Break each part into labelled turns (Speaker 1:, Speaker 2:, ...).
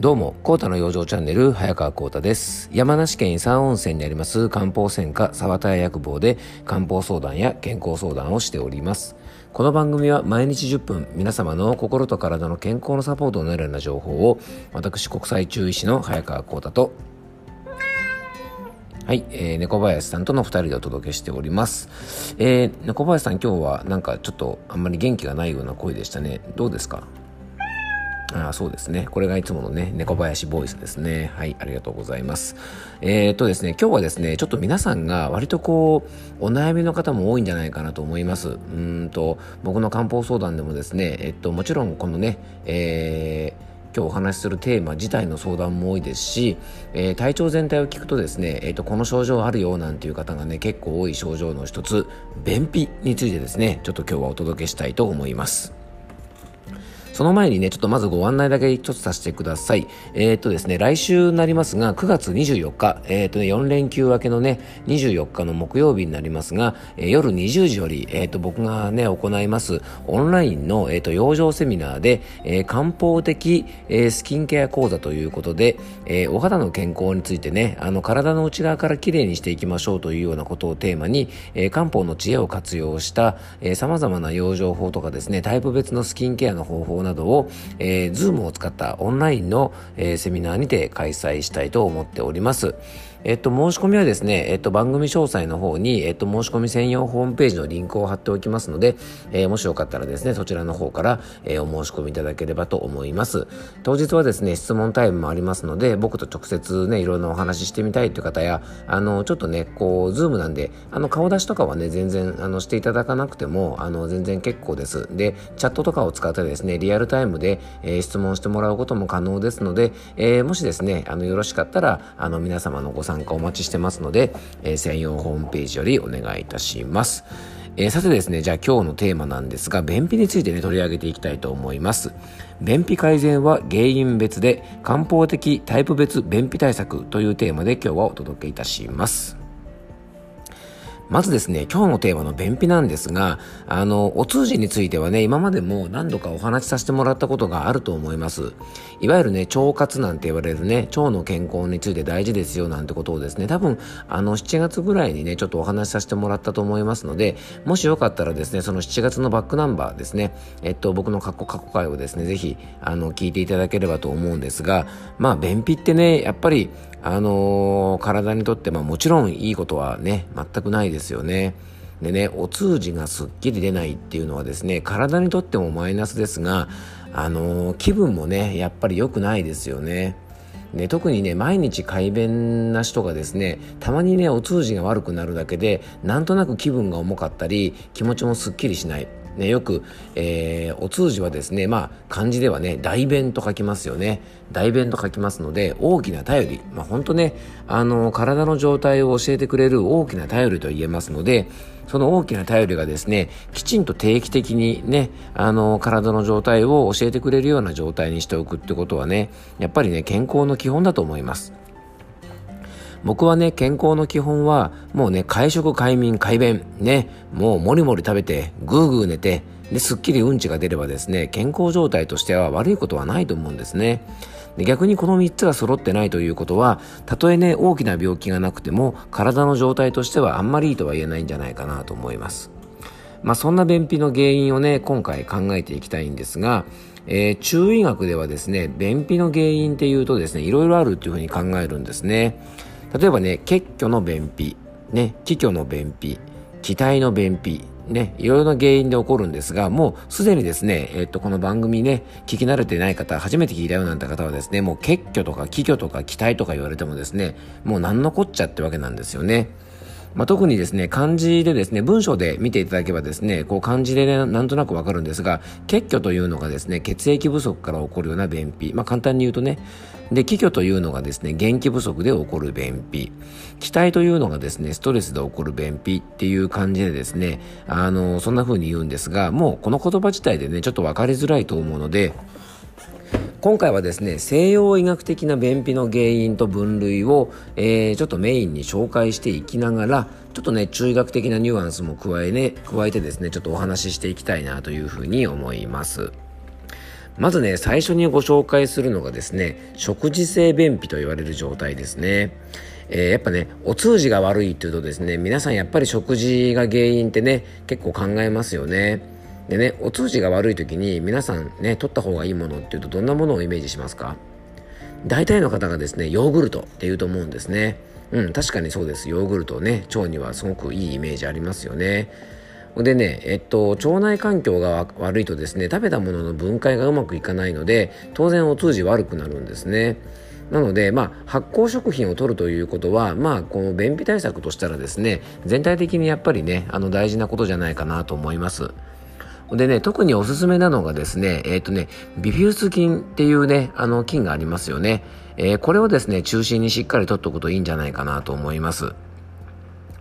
Speaker 1: どうも、コータの養生チャンネル、早川コータです。山梨県伊佐温泉にあります漢方専科沢田屋薬房で漢方相談や健康相談をしております。この番組は毎日10分、皆様の心と体の健康のサポートになるような情報を、私国際中医師の早川コータと、はい、えー、猫林さんとの2人でお届けしております。えー、猫林さん今日はなんかちょっとあんまり元気がないような声でしたね。どうですか？あそうですね。これがいつものね、猫林ボイスですね。はい、ありがとうございます。えー、っとですね、今日はですね、ちょっと皆さんが割とこう、お悩みの方も多いんじゃないかなと思います。うんと、僕の漢方相談でもですね、えっと、もちろんこのね、えー、今日お話しするテーマ自体の相談も多いですし、えー、体調全体を聞くとですね、えーと、この症状あるよなんていう方がね結構多い症状の一つ便秘についてですねちょっと今日はお届けしたいと思います。その前にね、ちょっとまずご案内だけちょっとさせてください。えー、っとですね、来週になりますが、9月24日、えー、っとね、4連休明けのね、24日の木曜日になりますが、えー、夜20時より、えっと、僕がね、行います、オンラインの、えっと、養生セミナーで、え漢方的、えスキンケア講座ということで、えお肌の健康についてね、あの、体の内側からきれいにしていきましょうというようなことをテーマに、え漢方の知恵を活用した、え様々な養生法とかですね、タイプ別のスキンケアの方法などなどを、えー、Zoom を使ったオンラインの、えー、セミナーにて開催したいと思っております。えっと、申し込みはですね、えっと、番組詳細の方に、えっと、申し込み専用ホームページのリンクを貼っておきますので、えー、もしよかったらですね、そちらの方から、えー、お申し込みいただければと思います。当日はですね、質問タイムもありますので、僕と直接ね、いろんなお話ししてみたいという方や、あの、ちょっとね、こう、 Zoom なんで、あの、顔出しとかはね、全然、あの、していただかなくても、あの、全然結構です。で、チャットとかを使ってですね、リアルタイムで、えー、質問してもらうことも可能ですので、えー、もしですね、あの、よろしかったら、あの、皆様のご参加お待ちしてますので、えー、専用ホームページよりお願いいたします。えー、さてですね、じゃあ今日のテーマなんですが、便秘についてね、取り上げていきたいと思います。便秘改善は原因別で漢方的タイプ別便秘対策というテーマで今日はお届けいたします。まずですね、今日のテーマの便秘なんですが、あの、お通じについてはね、今までも何度かお話しさせてもらったことがあると思います。いわゆるね、腸活なんて言われるね、腸の健康について大事ですよなんてことをですね、多分、あの、7月ぐらいにね、ちょっとお話しさせてもらったと思いますので、もしよかったらですね、その7月のバックナンバーですね、えっと、僕の過去、過去回をですね、ぜひ、あの、聞いていただければと思うんですが、まあ、便秘ってね、やっぱり、あのー、体にとって、まもちろんいいことはね、全くないですよね。でね、お通じがすっきり出ないっていうのはですね、体にとってもマイナスですが、あのー、気分もね、やっぱり良くないですよね。ね、特にね、毎日快便な人がですね、たまにね、お通じが悪くなるだけで、なんとなく気分が重かったり、気持ちもすっきりしない。ね、よく、えー、お通じはですね、まあ、漢字ではね、大便と書きますよね。大便と書きますので、大きな頼り。まあ、本当ね、あの、体の状態を教えてくれる大きな頼りと言えますので、その大きな頼りがですね、きちんと定期的にね、あの、体の状態を教えてくれるような状態にしておくってことはね、やっぱりね、健康の基本だと思います。僕はね、健康の基本は、もうね、会食、快眠、快便、ね、もうもりもり食べて、ぐーぐー寝て、で、すっきりうんちが出ればですね、健康状態としては悪いことはないと思うんですね。で逆にこの3つが揃ってないということは、たとえね、大きな病気がなくても、体の状態としてはあんまりいいとは言えないんじゃないかなと思います。まあ、そんな便秘の原因をね、今回考えていきたいんですが、えー、中医学ではですね、便秘の原因っていうとですね、いろいろあるっていうふうに考えるんですね。例えばね、結虚の便秘、ね、気虚の便秘、気体の便秘、ね、いろいろな原因で起こるんですが、もうすでにですね、えっと、この番組ね、聞き慣れてない方、初めて聞いたようなんて方はですね、もう結虚とか気虚とか期待とか言われてもですね、もう何のこっちゃってわけなんですよね。まあ、特にですね、漢字でですね、文章で見ていただけばですね、こう漢字で、ね、なんとなくわかるんですが、血虚というのがですね、血液不足から起こるような便秘。まあ、簡単に言うとね、で、気虚というのがですね、元気不足で起こる便秘。気体というのがですね、ストレスで起こる便秘っていう感じでですね、あの、そんな風に言うんですが、もうこの言葉自体でね、ちょっとわかりづらいと思うので、今回はですね西洋医学的な便秘の原因と分類を、えー、ちょっとメインに紹介していきながらちょっとね中医学的なニュアンスも加えね加えてですねちょっとお話ししていきたいなというふうに思います。まずね最初にご紹介するのがですね食事性便秘と言われる状態ですね。えー、やっぱねお通じが悪いっていうとですね皆さんやっぱり食事が原因ってね結構考えますよね。でねお通じが悪い時に皆さんね取った方がいいものっていうとどんなものをイメージしますか？大体の方がですねヨーグルトっていうと思うんですねうん確かにそうですヨーグルトね腸にはすごくいいイメージありますよねでね、えっと、腸内環境が悪いとですね、食べたものの分解がうまくいかないので、当然お通じ悪くなるんですね。なので、まあ、発酵食品を取るということは、まあ、この便秘対策としたらですね、全体的にやっぱりね、あの大事なことじゃないかなと思います。でね、特におすすめなのがですね、えっ、ー、とね、ビフュース菌っていうね、あの菌がありますよね。えー、これをですね、中心にしっかり取っておくといいんじゃないかなと思います。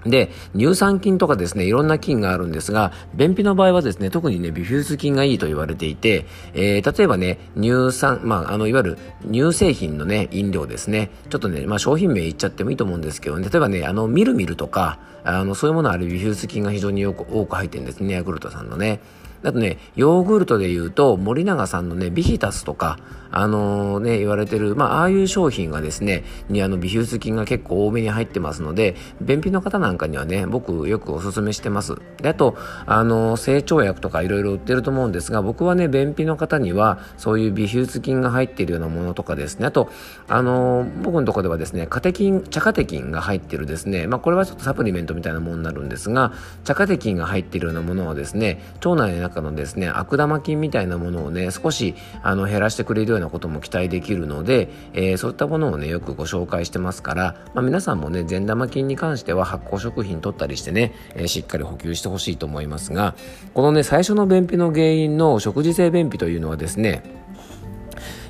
Speaker 1: で、乳酸菌とかですね、いろんな菌があるんですが、便秘の場合はですね、特にね、ビフィズス菌がいいと言われていて、えー、例えばね、乳酸、まあ、あの、いわゆる乳製品のね、飲料ですね、ちょっとね、まあ、商品名言っちゃってもいいと思うんですけど、ね、例えばね、あの、ミルミルとか、あの、そういうものあるビフィズス菌が非常によく多く入ってるんですね、ヤクルトさんのね。あとね、ヨーグルトで言うと、森永さんのね、ビヒタスとか、あのー、ね、言われてる、まあ、ああいう商品がですね、にあの、ビフィズス菌が結構多めに入ってますので、便秘の方なんかにはね、僕よくおすすめしてます。で、あと、あのー、整腸薬とかいろいろ売ってると思うんですが、僕はね、便秘の方には、そういうビフィズス菌が入っているようなものとかですね、あと、あのー、僕のとこではですね、カテキン、茶カテキンが入ってるですね、まあ、これはちょっとサプリメントみたいなものになるんですが、茶カテキンが入っているようなものをですね、腸内の中のですね、悪玉菌みたいなものをね、少し、あの、減らしてくれるようなことも期待できるので、えー、そういったものをねよくご紹介してますから、まあ、皆さんもね善玉菌に関しては発酵食品取ったりしてね、えー、しっかり補給してほしいと思いますがこのね最初の便秘の原因の食事性便秘というのはですね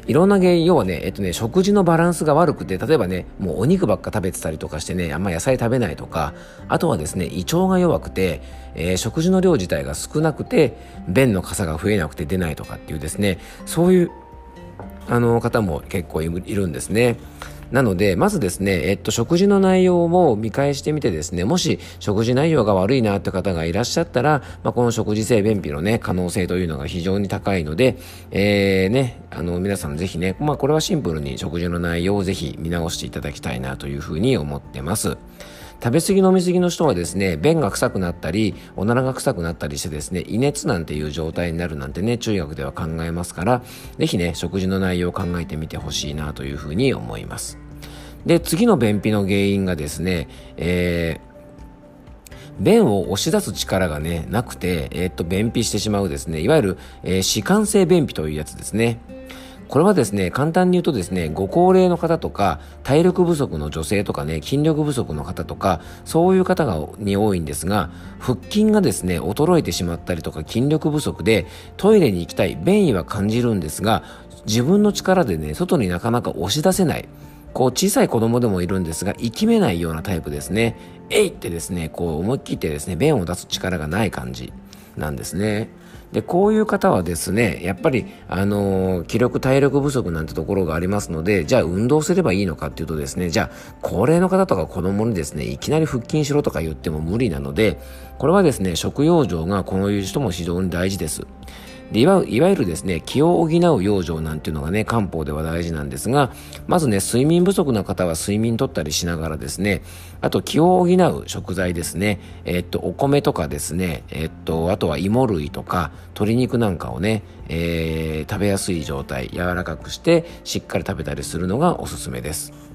Speaker 1: いろんな原因、要はね、えっとね、食事のバランスが悪くて、例えばね、もうお肉ばっか食べてたりとかしてね、あんま野菜食べないとか、あとはですね、胃腸が弱くて、えー、食事の量自体が少なくて、便の傘が増えなくて出ないとかっていうですね、そういうあの方も結構いるんですね。なので、まずですね、えっと、食事の内容を見返してみてですね、もし食事内容が悪いなって方がいらっしゃったら、まあ、この食事性便秘のね、可能性というのが非常に高いので、えー、ね、あの、皆さんぜひね、まあ、これはシンプルに食事の内容をぜひ見直していただきたいなというふうに思ってます。食べ過ぎ飲み過ぎの人はですね、便が臭くなったり、おならが臭くなったりしてですね、胃熱なんていう状態になるなんてね、中学では考えますから、ぜひね、食事の内容を考えてみてほしいなというふうに思います。で、次の便秘の原因がですね、えー便を押し出す力がね、なくて、えー、っと、便秘してしまうですね、いわゆる、えー、弛緩性便秘というやつですね。これはですね、簡単に言うとですね、ご高齢の方とか、体力不足の女性とかね、筋力不足の方とか、そういう方がに多いんですが、腹筋がですね、衰えてしまったりとか、筋力不足で、トイレに行きたい、便意は感じるんですが、自分の力でね、外になかなか押し出せない。こう小さい子供でもいるんですが、生きめないようなタイプですね。えいってですね、こう思い切ってですね、便を出す力がない感じなんですね。で、こういう方はですね、やっぱり、あのー、気力体力不足なんてところがありますので、じゃあ運動すればいいのかっていうとですね、じゃあ、高齢の方とか子供にですね、いきなり腹筋しろとか言っても無理なので、これはですね、食用状がこういう人も非常に大事です。でいわいわゆるですね、気を補う養生なんていうのがね、漢方では大事なんですが、まずね、睡眠不足な方は睡眠とったりしながらですね、あと気を補う食材ですね、えっと、お米とかですね、えっと、あとは芋類とか、鶏肉なんかをね、えー、食べやすい状態、柔らかくして、しっかり食べたりするのがおすすめです。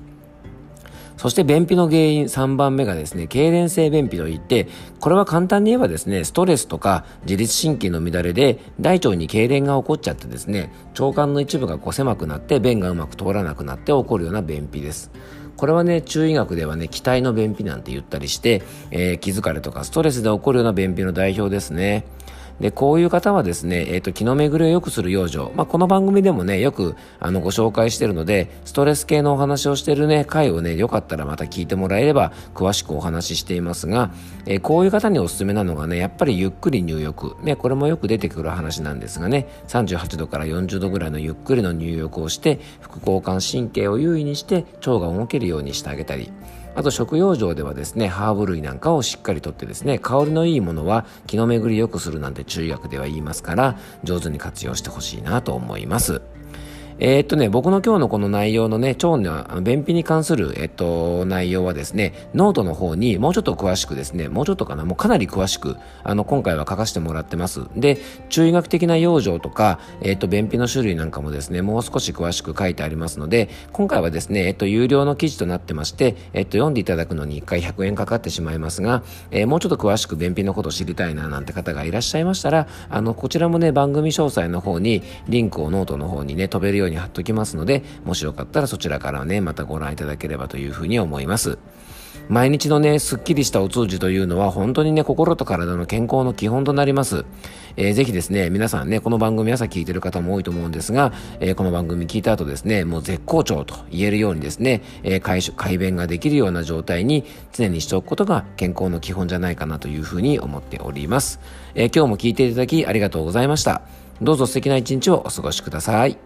Speaker 1: そして便秘の原因3番目がですね、痙攣性便秘といって、これは簡単に言えばですね、ストレスとか自律神経の乱れで大腸に痙攣が起こっちゃってですね、腸管の一部がこう狭くなって便がうまく通らなくなって起こるような便秘です。これはね、中医学ではね、気体の便秘なんて言ったりして、えー、気疲れとかストレスで起こるような便秘の代表ですね。で、こういう方はですね、えっ、ー、と、気の巡りを良くする養生。まあ、この番組でもね、よく、あの、ご紹介してるので、ストレス系のお話をしてるね、回をね、よかったらまた聞いてもらえれば、詳しくお話ししていますが、えー、こういう方におすすめなのがね、やっぱりゆっくり入浴。ね、これもよく出てくる話なんですがね、38度から40度ぐらいのゆっくりの入浴をして、副交感神経を優位にして、腸が動けるようにしてあげたり、あと食養生ではですね、ハーブ類なんかをしっかりとってですね、香りのいいものは気の巡り良くするなんて中医学では言いますから、上手に活用してほしいなと思います。えー、っとね、僕の今日のこの内容のね、腸の便秘に関する、えっと、内容はですね、ノートの方にもうちょっと詳しくですね、もうちょっとかな、もうかなり詳しく、あの、今回は書かせてもらってます。で、中医学的な養生とか、えっと、便秘の種類なんかもですね、もう少し詳しく書いてありますので、今回はですね、えっと、有料の記事となってまして、えっと、読んでいただくのに1回100円かかってしまいますが、えー、もうちょっと詳しく便秘のことを知りたいななんて方がいらっしゃいましたら、あの、こちらもね、番組詳細の方に、リンクをノートの方にね、飛べるようように貼っときますので、ので、もしよかったらそちらからね、またご覧いただければというふうに思います。毎日のね、すっきりしたお通じというのは本当にね、心と体の健康の基本となります。えー、ぜひですね、皆さんね、この番組朝聞いてる方も多いと思うんですが、えー、この番組聞いた後ですね、もう絶好調と言えるようにですね、えー、改改便ができるような状態に常にしておくことが健康の基本じゃないかなというふうに思っております。えー、今日も聞いていただきありがとうございました。どうぞ素敵な一日をお過ごしください。